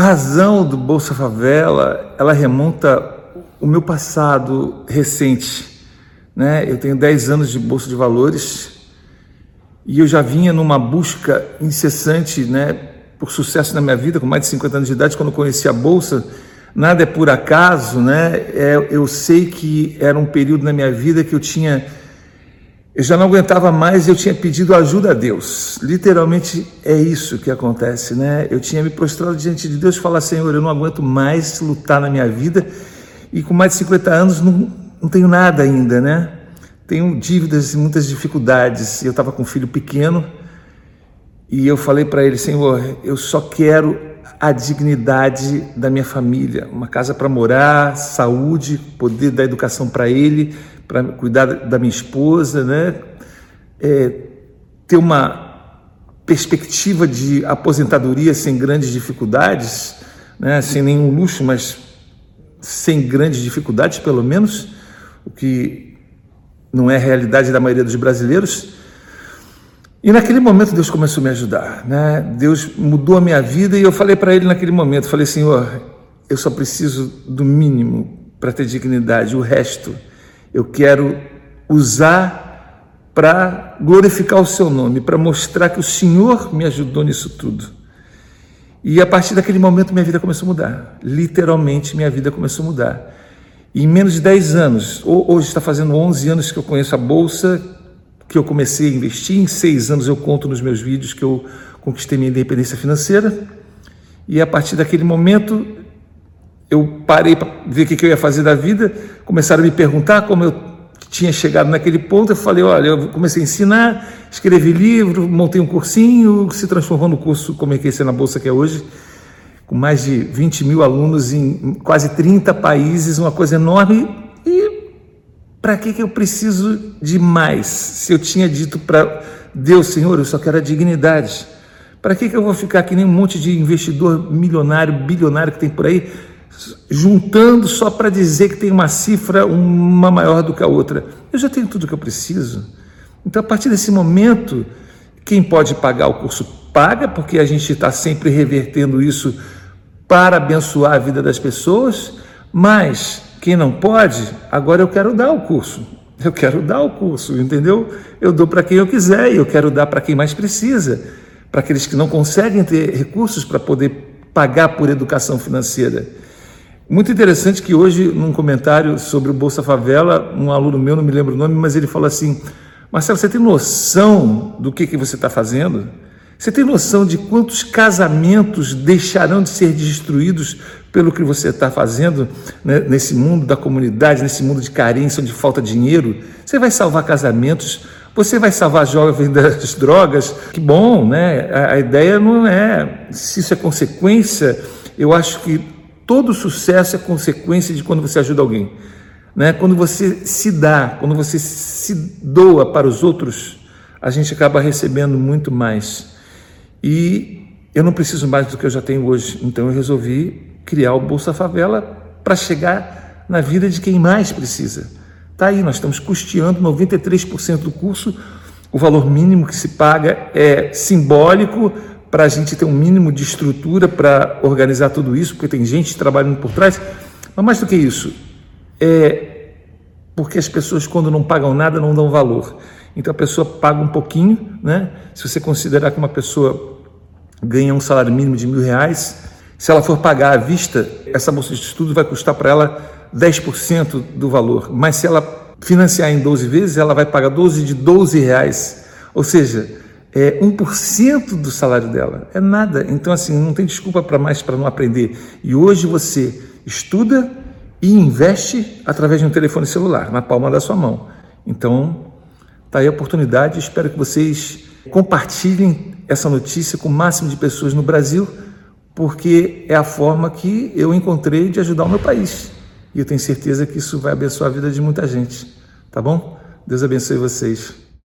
A razão do Bolsa Favela, ela remonta o meu passado recente. Né? Eu tenho 10 anos de Bolsa de Valores e eu já vinha numa busca incessante né, por sucesso na minha vida, com mais de 50 anos de idade, quando conheci a Bolsa. Nada é por acaso, né? É, eu sei que era um período na minha vida que eu tinha eu já não aguentava mais eu tinha pedido ajuda a Deus. Literalmente é isso que acontece, né? Eu tinha me prostrado diante de Deus e falar: Senhor, eu não aguento mais lutar na minha vida e com mais de 50 anos não, não tenho nada ainda, né? Tenho dívidas e muitas dificuldades. Eu estava com um filho pequeno e eu falei para ele: Senhor, eu só quero a dignidade da minha família, uma casa para morar, saúde, poder dar educação para ele para cuidar da minha esposa, né? É, ter uma perspectiva de aposentadoria sem grandes dificuldades, né? sem nenhum luxo, mas sem grandes dificuldades, pelo menos, o que não é a realidade da maioria dos brasileiros. E naquele momento Deus começou a me ajudar, né? Deus mudou a minha vida e eu falei para Ele naquele momento, falei Senhor, eu só preciso do mínimo para ter dignidade, o resto eu quero usar para glorificar o seu nome, para mostrar que o Senhor me ajudou nisso tudo. E a partir daquele momento minha vida começou a mudar. Literalmente minha vida começou a mudar. E em menos de 10 anos, hoje está fazendo 11 anos que eu conheço a Bolsa, que eu comecei a investir, em 6 anos eu conto nos meus vídeos que eu conquistei minha independência financeira. E a partir daquele momento eu parei para ver o que eu ia fazer da vida, começaram a me perguntar como eu tinha chegado naquele ponto, eu falei, olha, eu comecei a ensinar, escrevi livro, montei um cursinho, se transformou no curso Como Enriquecer na Bolsa que é hoje, com mais de 20 mil alunos em quase 30 países, uma coisa enorme. E para que, que eu preciso de mais? Se eu tinha dito para Deus, Senhor, eu só quero a dignidade. Para que, que eu vou ficar que nem um monte de investidor milionário, bilionário que tem por aí, juntando só para dizer que tem uma cifra uma maior do que a outra. Eu já tenho tudo que eu preciso. Então, a partir desse momento, quem pode pagar o curso paga, porque a gente está sempre revertendo isso para abençoar a vida das pessoas, mas quem não pode, agora eu quero dar o curso. Eu quero dar o curso, entendeu? Eu dou para quem eu quiser e eu quero dar para quem mais precisa, para aqueles que não conseguem ter recursos para poder pagar por educação financeira. Muito interessante que hoje, num comentário sobre o Bolsa Favela, um aluno meu, não me lembro o nome, mas ele falou assim: Marcelo, você tem noção do que, que você está fazendo? Você tem noção de quantos casamentos deixarão de ser destruídos pelo que você está fazendo né, nesse mundo da comunidade, nesse mundo de carência, onde falta dinheiro? Você vai salvar casamentos, você vai salvar jovens das drogas. Que bom, né? A, a ideia não é se isso é consequência. Eu acho que Todo sucesso é consequência de quando você ajuda alguém. Né? Quando você se dá, quando você se doa para os outros, a gente acaba recebendo muito mais. E eu não preciso mais do que eu já tenho hoje, então eu resolvi criar o Bolsa Favela para chegar na vida de quem mais precisa. Tá aí, nós estamos custeando 93% do curso. O valor mínimo que se paga é simbólico, para a gente ter um mínimo de estrutura para organizar tudo isso, porque tem gente trabalhando por trás. Mas mais do que isso, é porque as pessoas, quando não pagam nada, não dão valor. Então a pessoa paga um pouquinho, né? Se você considerar que uma pessoa ganha um salário mínimo de mil reais, se ela for pagar à vista, essa bolsa de estudo vai custar para ela 10% do valor. Mas se ela financiar em 12 vezes, ela vai pagar 12 de 12 reais. Ou seja, é 1% do salário dela, é nada. Então, assim, não tem desculpa para mais para não aprender. E hoje você estuda e investe através de um telefone celular, na palma da sua mão. Então, tá aí a oportunidade. Espero que vocês compartilhem essa notícia com o máximo de pessoas no Brasil, porque é a forma que eu encontrei de ajudar o meu país. E eu tenho certeza que isso vai abençoar a vida de muita gente. Tá bom? Deus abençoe vocês.